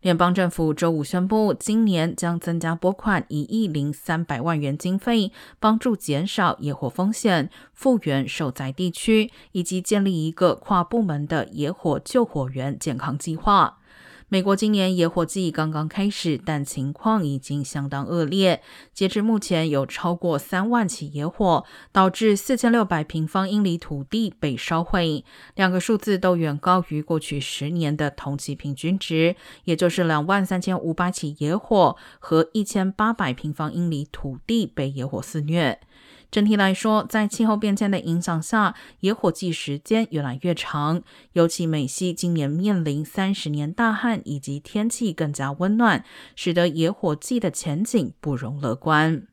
联邦政府周五宣布，今年将增加拨款一亿零三百万元经费，帮助减少野火风险、复原受灾地区，以及建立一个跨部门的野火救火员健康计划。美国今年野火季刚刚开始，但情况已经相当恶劣。截至目前，有超过三万起野火，导致四千六百平方英里土地被烧毁，两个数字都远高于过去十年的同期平均值，也就是两万三千五百起野火和一千八百平方英里土地被野火肆虐。整体来说，在气候变迁的影响下，野火季时间越来越长。尤其美西今年面临三十年大旱，以及天气更加温暖，使得野火季的前景不容乐观。